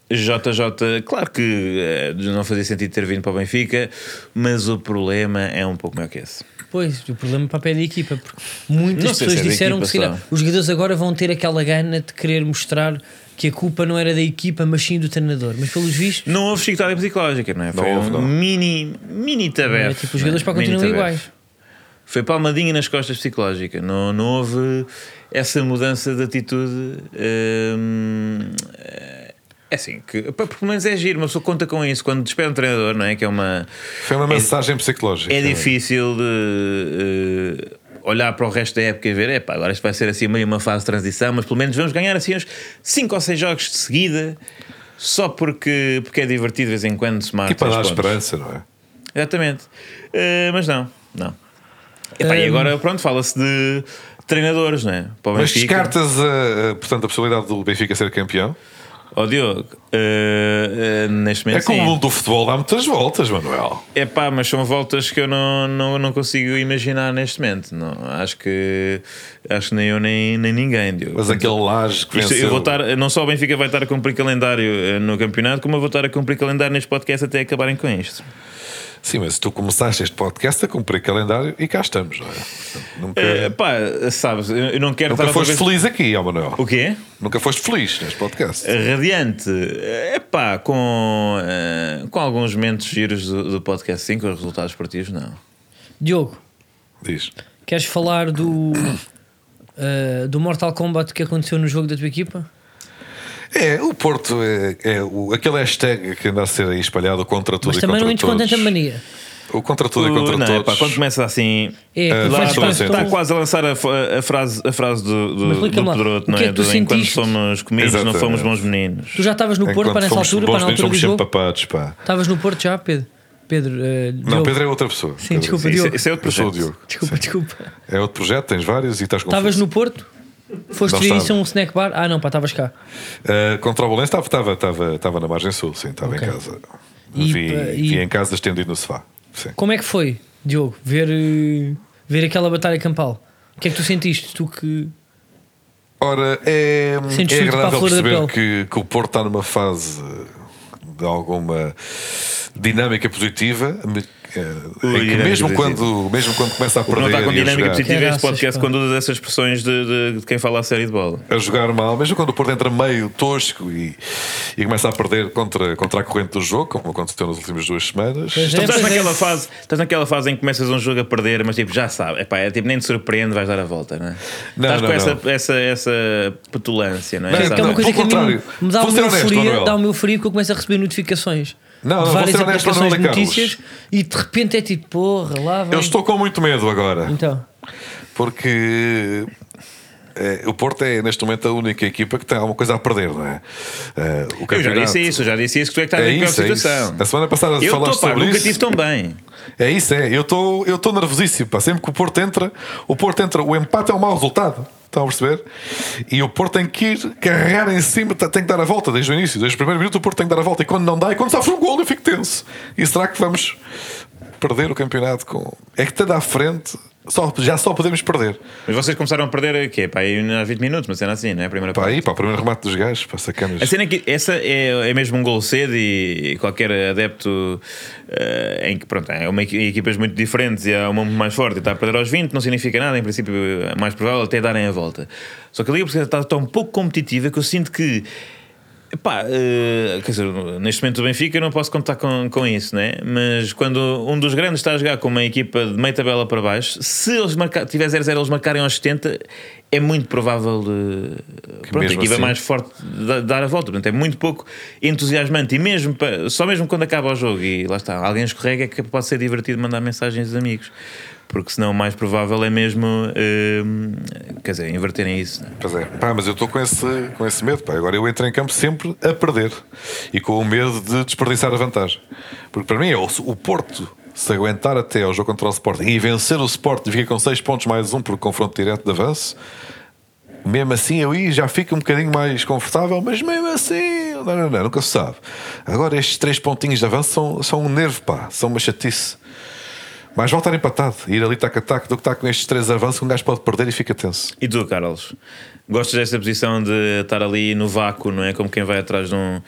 JJ, claro que eh, não fazia sentido ter vindo para o Benfica, mas o problema é um pouco maior que esse. Pois, o problema é para a pé da equipa, porque muitas Não pessoas é disseram que calhar, os jogadores agora vão ter aquela gana de querer mostrar que a culpa não era da equipa, mas sim do treinador. Mas pelos vistos, Não houve chicotada psicológica, não é? Foi houve, um não. mini, mini é, tabefe. tipo, os jogadores para não é? Mini continuam tabefe. iguais. Foi palmadinha nas costas psicológica. Não, não houve essa mudança de atitude. hum, é assim, que pelo menos é giro, uma pessoa conta com isso quando despede um treinador, não é? Que é uma. Foi uma mensagem psicológica. É difícil de eh, olhar para o resto da época e ver, epá, agora isto vai ser assim meio uma fase de transição, mas pelo menos vamos ganhar assim uns 5 ou 6 jogos de seguida, só porque, porque é divertido de vez em quando se marca. E para dar pontos. esperança, não é? Exatamente. Eh, mas não, não. Epá, E agora, pronto, fala-se de treinadores, não é? Para o Mas descartas, a- portanto, a possibilidade do Benfica ser campeão? Ó Diogo, eh, eh, neste É momento que o sim. mundo do futebol dá muitas voltas, Manuel. É pá, mas são voltas que eu não, não, não consigo imaginar neste momento. Não, acho que acho que nem eu nem, nem ninguém. Diogo. Mas aquele laje que Isto, venceu... eu vou estar, não só o Benfica vai estar a cumprir calendário eh, no campeonato, como eu vou estar a cumprir calendário neste podcast até acabarem com isto. Sim, mas tu começaste este podcast a cumprir calendário e cá estamos, não é? Portanto, nunca Eh, pá, sabes, eu não quero nunca foste vez... feliz aqui, ó Manuel. O quê? Nunca foste feliz neste podcast. Radiante, é pá, com, eh, com alguns momentos giros do, do podcast, sim, com os resultados esportivos, não. Diogo, Diz. queres falar do, eh, do Mortal Kombat que aconteceu no jogo da tua equipa? É, o Porto é, é o, aquele hashtag que anda a ser aí espalhado contra tudo Mas e também contra não entres com todos. tanta mania. O contra tudo e contra não, é todos. pá, quando começa assim, É, Lá Sim, sim. o está quase a lançar a, a frase, a frase do, do, Mas do Pedroto, o não é é? Do enquanto sentiste? somos comidos, não fomos bons meninos. Tu já estavas no Porto Enquanto para nessa altura, para na altura do somos sempre jogo? papados, pá. Estavas no Porto já, Pedro? Pedro, eh, Não. Pedro é outra pessoa. Sim, desculpa, Isso, Diogo. isso é outro o projeto. Diogo. Desculpa, desculpa. É outro projeto, tens vários e estás com Estavas no Porto? Foste ver isso a um snack bar? Ah, não, pá, estavas cá. Uh, contra o Bolonense estava, estava, estava, na margem sul, sim, estava Ok. em casa. E, vi, e- vi em casa estendido no sofá. Sim. Como é que foi, Diogo, ver, eh, ver aquela batalha campal? O que é que tu sentiste? Tu que. Ora, é, Sentes é agradável perceber que, que o Porto está numa fase de alguma dinâmica positiva. Eh, em que dinâmica mesmo, quando, mesmo quando começa a que perder não está com a dinâmica positiva é este podcast com todas essas expressões de, de- de quem fala a série de bola. a jogar mal, mesmo quando o Porto entra meio tosco e, e começa a perder contra, contra a corrente do jogo, como aconteceu nas últimas duas semanas. Pois é, estás pois naquela, é. fase, estás naquela fase em que começas um jogo a perder, mas tipo, já sabe, epá, é, tipo, nem te surpreende, vais dar a volta, não é? Não, estás não, com essa, não. essa, essa petulância, não é? Não, que é uma coisa que a mim contrário. me dá uma euforia, dá uma euforia porque eu começo a receber notificações Não, não, várias aplicações de notícias e de repente é tipo, porra, lá vai. Eu estou com muito medo agora. Então, porque eh, o Porto é neste momento a única equipa que tem alguma coisa a perder, não é? Eh, o Eu já disse isso, eu já disse isso que tu é que estás É na pior é isso. situação. A semana passada eu falaste pá, sobre nunca isso. tive tão bem. É isso, é. Eu estou eu estou nervosíssimo. Pá. Sempre que o Porto entra, o Porto entra, o empate é um mau resultado. Estão a perceber? E o Porto tem que ir carregar em cima, tem que dar a volta desde o início, desde o primeiro minuto. O Porto tem que dar a volta. E quando não dá, e quando sofre um gol, eu fico tenso. E será que vamos perder o campeonato com. É que estando à frente, só, já só podemos perder. Mas vocês começaram a perder o quê? Pá, aí há 20 minutos, mas cena assim, não é? A primeira Pá, parte. aí, pá, o primeiro remate dos gajos, pá, sacanas. A cena é que essa é, é mesmo um gol cedo e qualquer adepto eh, em que pronto, é uma equi- equipas muito diferentes e há uma muito mais forte e está a perder aos 20 não significa nada, em princípio é mais provável até darem a volta. Só que a Liga Portuguesa está tão pouco competitiva que eu sinto que Epá, eh, quer dizer, neste momento do Benfica eu não posso contar com, com isso, né? mas quando um dos grandes está a jogar com uma equipa de meia tabela para baixo, se eles marcar, tiver 0-0 eles marcarem aos 70, é muito provável de, pronto, a equipa assim- mais forte da- dar a volta. Portanto, é muito pouco entusiasmante e mesmo pa- só mesmo quando acaba o jogo e lá está, alguém escorrega é que pode ser divertido mandar mensagens aos amigos. Porque senão o mais provável é mesmo eh, quer dizer, inverterem isso. né? Pois é, pá, mas eu estou com esse, com esse medo. Pá. Agora eu entro em campo sempre a perder e com o medo de desperdiçar a vantagem. Porque para mim é o, o Porto se aguentar até ao jogo contra o Sporting e vencer o Sporting, fica com 6 pontos mais um por confronto direto de avanço. Mesmo assim, eu já fico um bocadinho mais confortável, mas mesmo assim, não, não, não, nunca se sabe. Agora, estes três pontinhos de avanço são, são um nervo, pá, são uma chatice. Mais vale estar empatado, ir ali tac a tac, do que estar com estes três avanços, que um gajo pode perder e fica tenso. E tu, Carlos? Gostas desta posição de estar ali no vácuo, não é? Como quem vai atrás de um,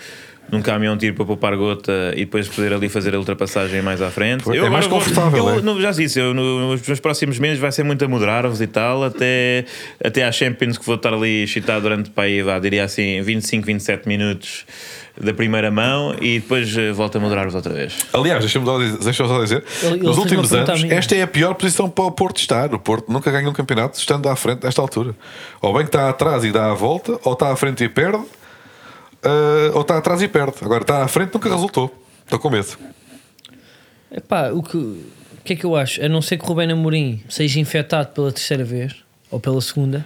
de um caminhão tiro para poupar gota e depois poder ali fazer a ultrapassagem mais à frente? É agora mais vou- confortável, eu, é? já disse, eu, no- nos meus próximos meses vai ser muito a moderar-vos e tal, até, até à Champions que vou estar ali chitado durante, pá, aí, vá, diria assim, 25, 27 minutos da primeira mão e depois eh, volto a moderar-vos outra vez. Aliás, deixa-me só dizer, deixa só dizer Ele- ele nos últimos anos, esta é a pior posição para o Porto estar. O Porto nunca ganha um campeonato estando à frente nesta altura. Ou bem que está atrás e dá a volta, ou está à frente e perde, ah, ou está atrás e perde. Agora está à frente nunca resultou. Estou com medo. epá, o que, o que é que eu acho? A não ser que o Rubén Amorim seja infectado pela terceira vez ou pela segunda,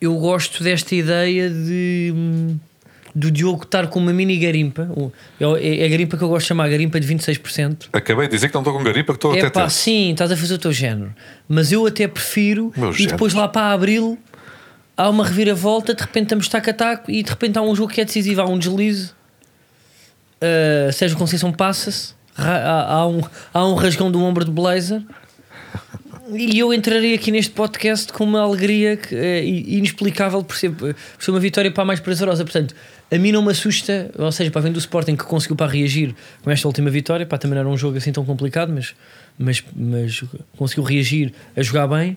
eu gosto desta ideia de. Do Diogo estar com uma mini garimpa, é é a garimpa que eu gosto de chamar garimpa de 26%. Acabei de dizer que não estou com garipa, que estou É até pá, tenso. sim, estás a fazer o teu género. Mas eu até prefiro. Meu e depois género. lá para abril há uma reviravolta, de repente estamos taco a taco e de repente há um jogo que é decisivo, há um deslize. Uh, Sérgio Conceição passa-se, há, há um, há um rasgão do ombro de Blazer. E eu entrarei aqui neste podcast com uma alegria que, é inexplicável por ser, por ser uma vitória para a mais prazerosa. Portanto, a mim não me assusta, ou seja, para vendo do Sporting que conseguiu para reagir com esta última vitória, para também não era um jogo assim tão complicado, mas, mas, mas conseguiu reagir a jogar bem.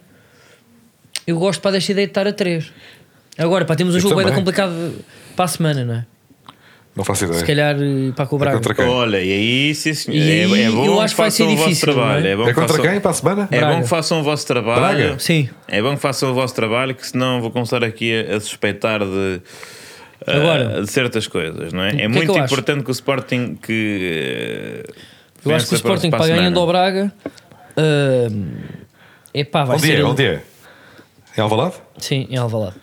Eu gosto para desta ideia de estar a 3. Agora, pá, temos um Eu jogo ainda complicado para a semana, não é? Não faço ideia. Se calhar eh, para com o É Braga. contra quem? Olha, e aí, sim, senhor. E é, aí, é bom eu acho que vai façam ser o vosso difícil, trabalho. é? É, bom É que contra façam- quem para a semana? É Braga. bom que façam o vosso trabalho. Braga? Sim. É bom que façam o vosso trabalho, que senão vou começar aqui a, a suspeitar de, ah, Agora. de certas coisas, não é? que É é muito que eu acho? importante que o Sporting que. eh, Eu acho que o Sporting para para ganhando ao Braga. é pá, vai Onde ser. é? Onde é? Em Alvalade? Sim, em Alvalade.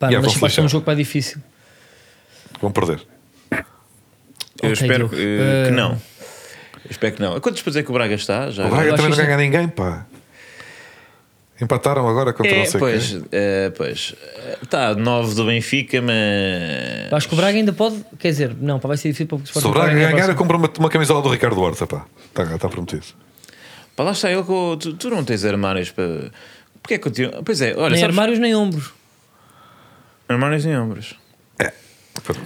Pá, E a mas vai ser um Conselhão? jogo para difícil. Vão perder. Eu Ok, espero que, eh, que não. Eu espero que não. A quantos pontos é que o Braga está? Já O Braga acho também não que ganha ninguém, pá. Empataram agora contra não É, sei pois, quem. é, pois. Está 9 do Benfica, mas. Acho que o Braga ainda pode. Quer dizer, não, pá, vai ser difícil para o Sporting. Se o Braga ganhar a ganhar, eu compro uma, uma camisola do Ricardo Horta, pá. Está tá prometido. Pá, lá está eu com. Tu, tu não tens armários para. Porquê é que continua? Pois é, olha, Nem sabes, armários nem ombros. armários em ombros. É.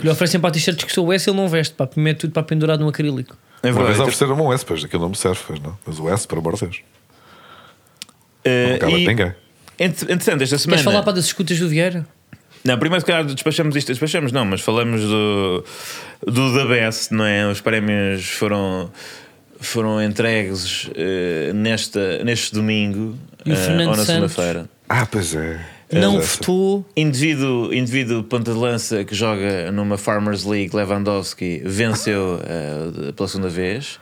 Lhe oferecem para t-shirts que sou o S, ele não veste, pá, mete tudo para pendurar num acrílico. É Uma vez verdade. ofereceram-me um S, pois aquilo não me serve, pois não. Mas o S, para amor de Deus. Eh, Não acaba de e, ninguém. ent- Entretanto, esta semana. Queres falar para das escutas do Vieira? Não, primeiro, se calhar, despachamos isto. Despachamos, não, mas falamos do, do The Best, não é? Os prémios foram, foram entregues eh, nesta, neste domingo E o eh, Fernando ou na segunda-feira. Ah, pois é. Não É, essa. votou. Indivíduo, indivíduo ponta de lança que joga numa Farmers League, Lewandowski, venceu eh, pela segunda vez.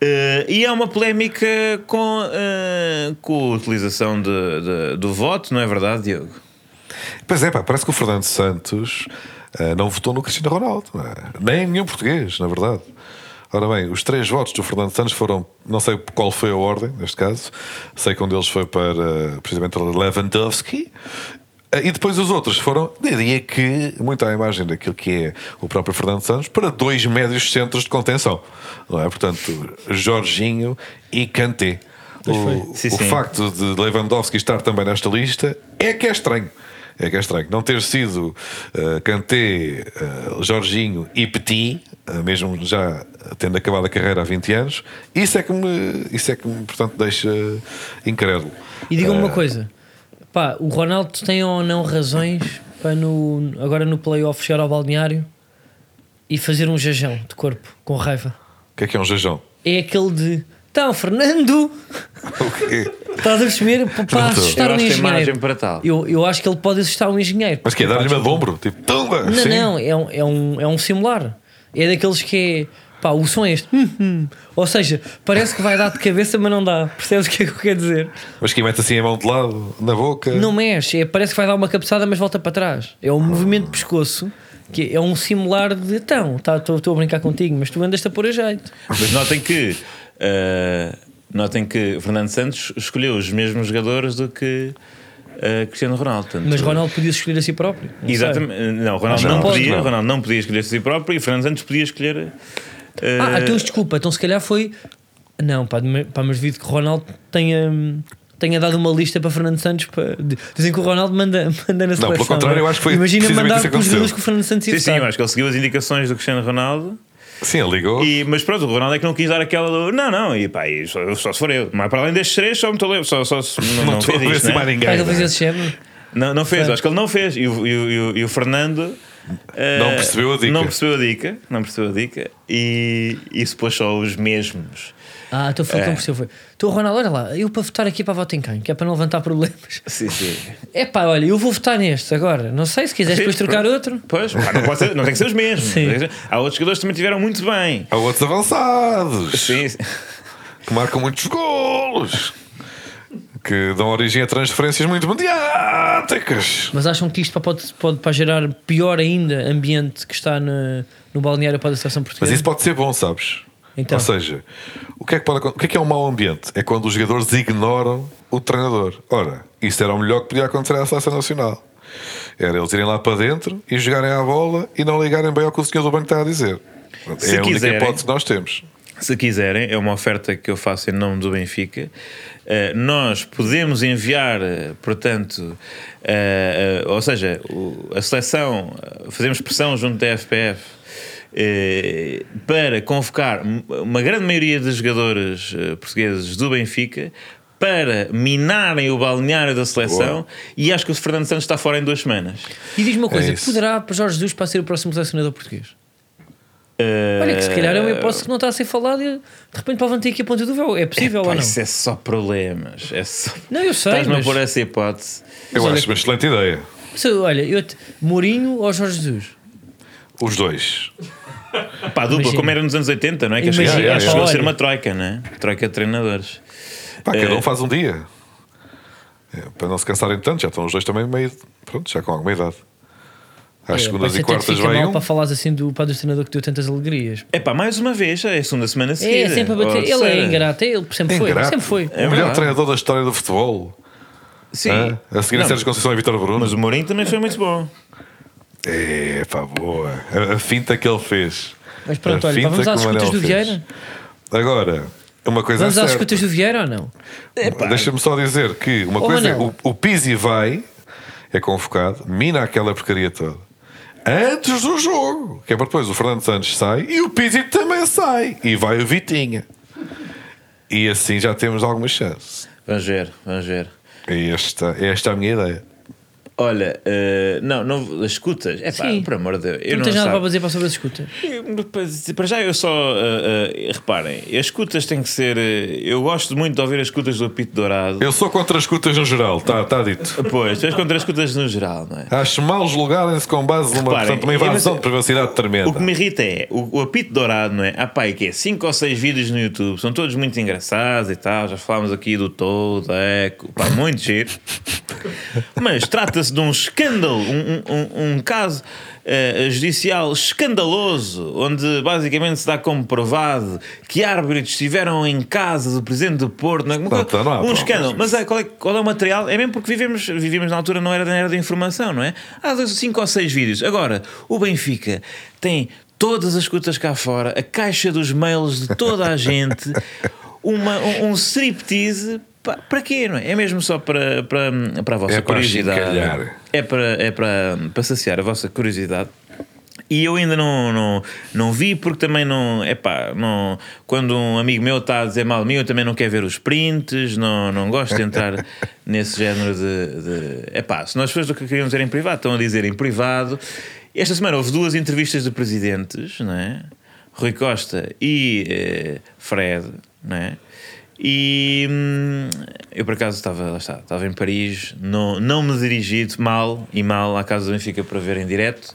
Eh, e há uma polémica com, eh, com a utilização de, de- do voto, não é verdade, Diogo? Pois é, pá, parece que o Fernando Santos não votou no Cristiano Ronaldo. não é? Nem nenhum português, na verdade. Ora bem, os três votos do Fernando Santos foram, não sei qual foi a ordem, neste caso, sei que um deles foi para precisamente Lewandowski. Ah, E depois os outros foram, diria que, muito à imagem daquilo que é o próprio Fernando Santos, para dois médios centros de contenção. Não é? Portanto, Jorginho e Kanté. O, Sim, o sim. facto de Lewandowski estar também nesta lista é que é estranho. É que é estranho. Não ter sido uh, Kanté, uh, Jorginho e Petit, uh, mesmo já tendo acabado a carreira há 20 anos, isso é que me, isso é que me portanto, deixa incrédulo. E diga-me uma coisa: pá, o Ronaldo tem ou não razões para no, agora no playoff chegar ao balneário e fazer um jejão de corpo com raiva? O que é que é um jejão? É aquele de. Então, Fernando, O quê? estás a perceber? Para, para Não estou. assustar Eu um acho que tem engenheiro. para tal. Eu, eu acho que ele pode assustar um engenheiro. Mas que é dar-lhe uma de ombro? Tipo, tumba! Não, Sim. não, é um, é, um, é um simular. É daqueles que é. Pá, o som é este. Hum, hum. Ou seja, parece que vai dar de cabeça, mas não dá. Percebes o que é que eu quero dizer? Mas que mete assim a mão de lado, na boca. Não mexe, é, parece que vai dar uma cabeçada, mas volta para trás. É um movimento de pescoço que é um simular de então, estou tá, a brincar contigo, mas tu andas-te a pôr a jeito. Mas notem que eh, notem que Fernando Santos escolheu os mesmos jogadores do que eh, Cristiano Ronaldo. Portanto, Mas Ronaldo podia escolher a si próprio. Não sei. Exatamente. Não, Ronaldo não, não pode, podia. não. Ronaldo não podia escolher a si próprio e Fernando Santos podia escolher. eh, Ah, então desculpa, então se calhar foi. Não, pá, pá mas devido que o Ronaldo tenha, tenha dado uma lista para Fernando Santos. Para... Dizem que o Ronaldo manda, manda na seleção. pelo contrário, não é? eu acho que foi Imagina mandar os jogadores que o Fernando Santos ia Sim, sim, eu acho que ele seguiu as indicações do Cristiano Ronaldo. Sim, ele ligou. E, mas pronto, o Ronaldo é que não quis dar aquela. do, Não, não, e pá, e só, só se for eu. Mas para além destes três, só me estou a ler. Só, só, se- não, não não estou a fez ver isto, se né? mais ninguém. Ele fazer esse género. Não, não fez, acho que ele não fez. E o, e o, e o, e o Fernando Não percebeu a dica. Não percebeu a dica, não percebeu a dica e isso pôs só os mesmos. Ah, então foi o que É. não percebeu. Foi. Então, Ronaldo, olha lá, eu para votar aqui para votar em quem? Que é para não levantar problemas. Sim, sim. É pá, olha, eu vou votar neste agora. Não sei se quiseres depois trocar outro. Pois, pá, não, pode ser- não tem que ser os mesmos. Sim. Há outros jogadores que também tiveram muito bem. Há outros avançados Sim, sim. que marcam muitos golos. Que dão origem a transferências muito mediáticas. Mas acham que isto pode, pode para gerar pior ainda ambiente que está no, no balneário para a seleção Mas portuguesa? isso pode ser bom, sabes? Então. Ou seja, o que, é que pode, o que é que é um mau ambiente? É quando os jogadores ignoram o treinador. Ora, isso era o melhor que podia acontecer à seleção nacional. Era eles irem lá para dentro e jogarem à bola e não ligarem bem ao que o senhor do banco está a dizer. Se é a única quiserem. hipótese que nós temos. Se quiserem, é uma oferta que eu faço em nome do Benfica. Eh, nós podemos enviar, eh, portanto, eh, ou seja, o- a seleção, fazemos pressão junto da FPF para convocar uma grande maioria dos jogadores portugueses do Benfica para minarem o balneário da seleção Boa. e acho que o Fernando Santos está fora em duas semanas. E diz-me uma coisa: isso. poderá para Jorge Jesus para ser o próximo selecionador português? Eh, Olha, que se calhar é uma hipótese que não está a ser falado e de repente para ter aqui a ponta do véu. É possível ou não? Isso é só problemas. É só... Não, eu sei. Estás-me a Mas, pôr essa hipótese. Eu olha- acho uma excelente ideia. mas, olha, eu te, Mourinho ou Jorge Jesus? Os dois. Pá, a dupla, Imagina. como era nos anos 80, não é? Que Imagina, chegou, é, chegou a olha. ser uma troika, não é? Troika de treinadores. Pá, cada Eh, um faz um dia. É, para não se cansarem tanto, já estão os dois também meio. Pronto, já com alguma idade. Às É, segundas e quartas mal um. para falares assim do padre do treinador que deu tantas alegrias. É pá, mais uma vez, é a segunda semana seguida. É, sempre a bater. Ele é ingrato, ele sempre foi. Ingrato. Sempre foi. o melhor treinador da história do futebol. Sim. A seguir a Sérgio Conceição e Vitor Bruno. Mas o Mourinho também foi muito bom. É, pá, boa. A, a finta que ele fez. Mas pronto, A olha, vamos às escutas do. Vieira? Agora, uma coisa Vamos é às escutas do Vieira ou não? Deixa-me só dizer que uma Ó, coisa é o, o Pizzi vai, é convocado, mina aquela porcaria toda. Antes do jogo, que é para depois o Fernando Santos sai e o Pizzi também sai. E vai o Vitinha. E assim já temos alguma chance. Vamos ver, vamos ver. Esta, esta é a minha ideia. Olha, eh, não, não, as escutas, é pá, Sim. por amor de Deus. Eu não tens sabe- nada para dizer para sobre as escutas. Eu- Para já eu só eh, eh, reparem, as escutas têm que ser. eu gosto muito de ouvir as escutas do apito dourado. Eu sou contra as escutas no geral, está tá dito. Pois, tu és contra as escutas no geral, não é? Acho mal julgarem-se com base numa, Reparem, portanto, uma invasão de privacidade tremenda. O que me irrita é o, o apito dourado, não é? Ah, pá, e que é 5 ou 6 vídeos no YouTube, são todos muito engraçados e tal. Já falámos aqui do Todo, Eco, pá, muito giro. Mas trata-se de um escândalo, um, um- um caso eh, judicial escandaloso, onde basicamente se dá como provado que árbitros estiveram em casa do presidente do Porto. Não, é? Não, há um escândalo. Mas é, qual, é, qual é o material? É mesmo porque vivemos, vivíamos na altura, não era da era da informação, não é? Há dois, cinco ou seis vídeos. Agora, o Benfica tem todas as escutas cá fora, a caixa dos mails de toda a gente, uma, um, um striptease. Pa- Para quê? Não é? é mesmo só para, para, para a vossa É para curiosidade. achincalhar. É para, é para, para saciar a vossa curiosidade. E eu ainda não, não, não vi porque também não. É pá, não, quando um amigo meu está a dizer mal de mim, eu também não quero ver os prints, não, não gosto de entrar nesse género de. É pá, se nós pessoas do que queríamos dizer em privado, estão a dizer em privado. Esta semana houve duas entrevistas de presidentes, não é? Rui Costa e eh, Fred, não é? E hum, eu por acaso estava, lá está, estava em Paris, não, não me dirigi mal e mal à casa do Benfica para ver em direto,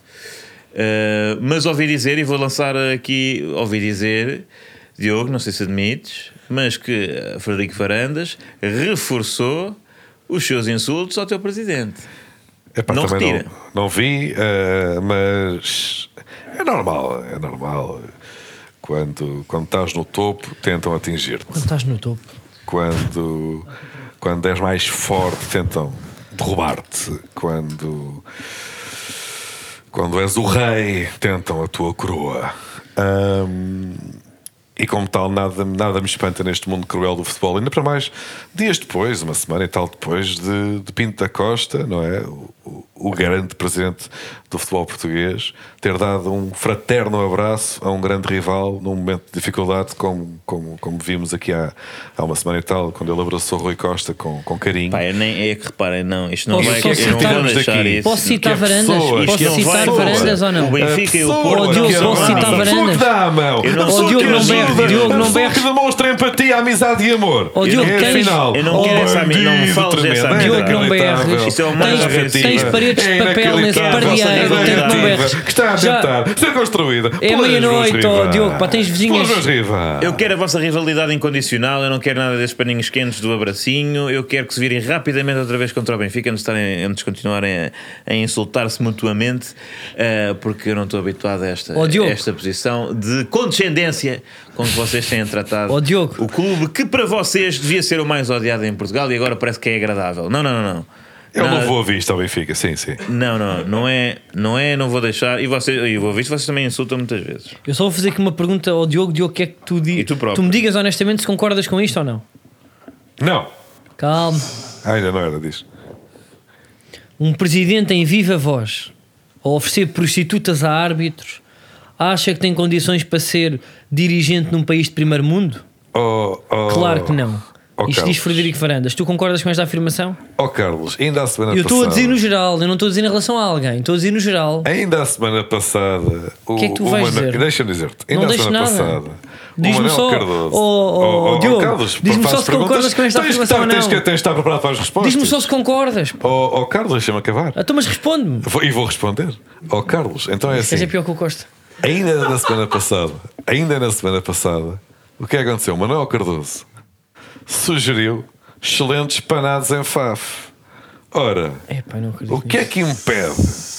Uh, mas ouvi dizer, e vou lançar aqui, ouvi dizer, Diogo, não sei se admites, mas que uh, Frederico Varandas reforçou os seus insultos ao teu presidente. Epá, Não retira. não, não vi, eh, mas é normal, é normal. Quando, quando estás no topo, tentam atingir-te. Quando estás no topo. Quando, quando és mais forte, tentam derrubar-te. Quando, quando és o rei, tentam a tua coroa. Ahm, e como tal, nada, nada me espanta neste mundo cruel do futebol. Ainda para mais, dias depois, uma semana e tal depois de, de Pinto da Costa, não é? O, o, o grande presidente do futebol português, ter dado um fraterno abraço a um grande rival num momento de dificuldade, como, como, como vimos aqui há, há uma semana e tal, quando ele abraçou Rui Costa com, com carinho. Pá, eu nem é que reparem, não, isto não Posso vai não citar- daqui. isso. Posso citar que é varandas? pessoas, Posso que não citar vai- varandas ou não? O Benfica e o pessoa Porto. Oh, Diogo, que é posso citar pessoa varandas? que dá a mão, Eu não a sou- pessoa Oh, que Diogo, não ajuda, Diogo, não pessoa berre. que demonstra empatia, amizade e amor. Oh, Diogo, é tens- final. Eu não quero essa ami- não me fales dessa é amizade. Diogo, não berres. é Tens- paredes de É papel nesse que não berres. A Já- tentar ser construída. É meia-noite, rivais. Diogo, pá, tens vizinhas-. Eu quero a vossa rivalidade incondicional, eu não quero nada desses paninhos quentes do abracinho, eu quero que se virem rapidamente outra vez contra o Benfica antes de, estarem, antes de continuarem a, a insultar-se mutuamente, eh, porque eu não estou habituado a esta, Diogo. a esta posição de condescendência com que vocês têm tratado Ó, Diogo. o clube que para vocês devia ser o mais odiado em Portugal e agora parece que é agradável. Não, não, não, não. Eu Nada- não vou ouvir isto ao Benfica, sim, sim. Não, não, não é, não é, não vou deixar. E vocês, eu vou ouvir isto, vocês também insultam muitas vezes. Eu só vou fazer aqui uma pergunta ao Diogo. Diogo, o que é que tu dizes? E tu próprio? me digas honestamente se concordas com isto ou não. Não. Calma. Ainda não era disso. Um presidente em viva voz a oferecer prostitutas a árbitros acha que tem condições para ser dirigente num país de primeiro mundo? Oh, oh, Claro que não. Oh, Isto Carlos. diz Frederico Varandas. Tu concordas com esta afirmação? Oh, Carlos, ainda a semana Eu estou passada. a dizer no geral, eu não estou a dizer em relação a alguém, estou a dizer no geral. Ainda a semana passada. O que é que tu vais Mano- dizer? Deixa-me dizer-te. Ainda Não a semana nada. passada. Diz-me só- Cardoso. Oh, oh, Diogo, Carlos, diz-me só se concordas com esta tens que afirmação estar- ou Tens não. que, tens que estar preparado para as respostas. Diz-me só se concordas. pá. Oh, oh, Carlos, deixa-me acabar. Então, mas responde-me. E vou responder. Oh, Carlos, então é Seja assim. pior que o Costa. Ainda na semana passada, ainda na semana passada, o que é que aconteceu? Manuel Cardoso sugeriu excelentes panados em Faf. Ora, o que é que impede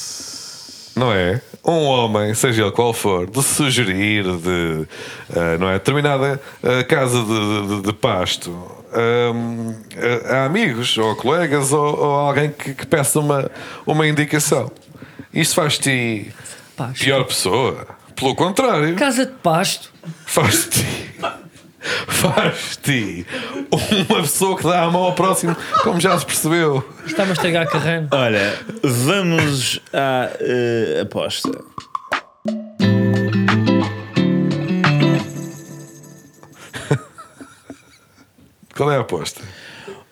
não é? Um homem, seja ele qual for, de sugerir de uh, não é? determinada uh, casa de, de, de pasto um, a, a, amigos ou colegas ou, ou alguém que, que, peça uma, uma indicação. Isso faz-te pior pessoa. Pelo contrário. Casa de pasto. Faz-te. Faz-te uma pessoa que dá a mão ao próximo, como já se percebeu. Está-me a estragar a carreira. Olha, vamos à uh, aposta. Qual é a aposta?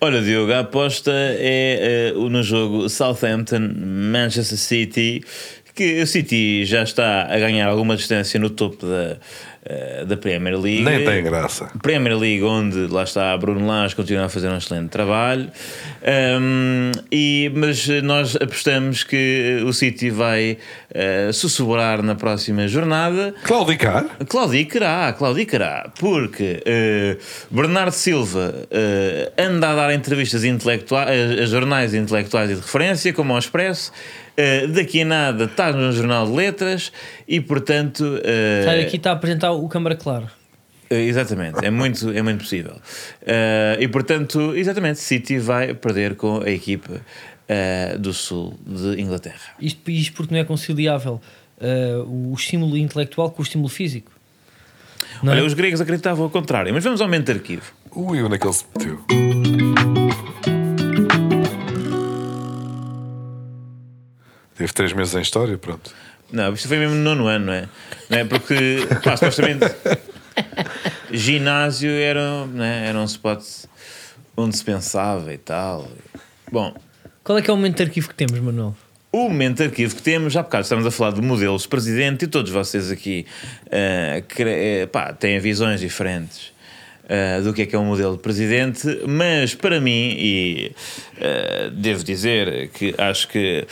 Olha, Diogo, a aposta é uh, no jogo Southampton-Manchester City, que o City já está a ganhar alguma distância no topo da, uh, da Premier League. Nem tem graça. Premier League, onde lá está Bruno Lage, continua a fazer um excelente trabalho. Um, e, mas nós apostamos que o City vai uh, sussurrar na próxima jornada. Claudicar? Claudicará, claudicará. Porque uh, Bernardo Silva uh, anda a dar entrevistas intelectuais, a jornais intelectuais e de referência, como ao Expresso. Uh, daqui a nada está no Jornal de Letras e, portanto. Uh, Sai aqui está a apresentar o Câmara Claro. Uh, exatamente, é muito, é muito possível. Uh, e, portanto, exatamente, City vai perder com a equipa do sul de Inglaterra. Isto, isto porque não é conciliável o estímulo intelectual com o estímulo físico. Não Olha, é? os gregos acreditavam ao contrário, mas vamos ao mente de arquivo. Ui, onde é que ele se meteu? Teve três meses em história, pronto. Não, isto foi mesmo no nono ano, não é? Não é? Porque, pá, supostamente, ginásio era, não é? era um spot onde se pensava e tal. Bom. Qual é que é o momento de arquivo que temos, Manuel? O momento de arquivo que temos, já por bocado estamos a falar de modelos presidente e todos vocês aqui uh, cre... pá, têm visões diferentes. Uh, do que é que é um modelo de presidente, mas para mim, e uh, devo dizer que acho que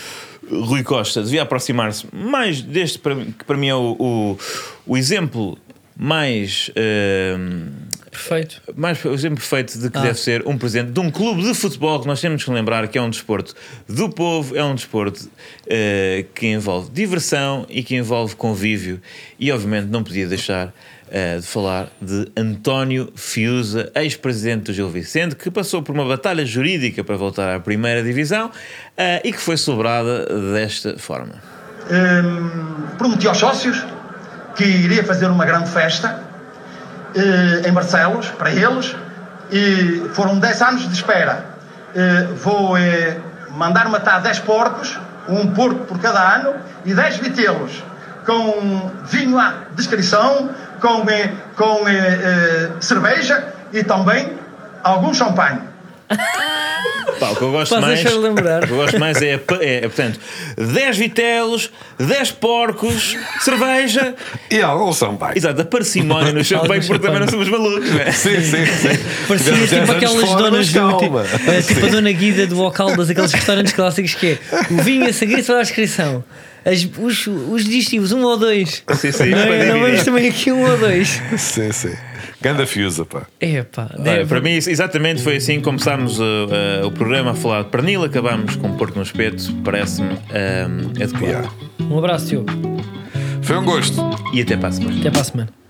Rui Costa devia aproximar-se mais deste, que para mim é o, o, o exemplo mais. Uh, perfeito. Mais, o exemplo perfeito de que ah. deve ser um presidente de um clube de futebol que nós temos que lembrar que é um desporto do povo, é um desporto uh, que envolve diversão e que envolve convívio e, obviamente, não podia deixar uh, de falar de António Fiuza, ex-presidente do Gil Vicente, que passou por uma batalha jurídica para voltar à primeira divisão uh, e que foi celebrada desta forma. Um, prometi aos sócios que iria fazer uma grande festa uh, em Barcelos, para eles, e foram 10 anos de espera. vou mandar matar 10 porcos, um porco por cada ano, e 10 vitelos com vinho à descrição, com, eh, com eh, eh, cerveja e também algum champanhe. Pá, o que eu gosto mais, lembrar. O que eu gosto mais é, é, é, portanto, 10 vitelos, 10 porcos, cerveja e algum champanhe. Exato, a parcimónia no champanhe, porque também não somos malucos, não é? Sim, sim, sim. Parecia tipo aquelas donas do, tipo, é, tipo a dona Guida do Ocaldas, aqueles restaurantes clássicos que é o vinho a seguir para a descrição as, os, os digestivos, um ou dois. Sim, sim. Não, é, não vamos também aqui um ou dois. Sim, sim. Ganda Fiusa, pá. É, pá. Olha, para mim, exatamente foi assim que começámos uh, uh, o programa a falar de pernil, acabámos com porco no espeto, parece-me uh, adequado. Yeah. Um abraço, Tio. Foi um gosto. E até para a semana. Até para a semana.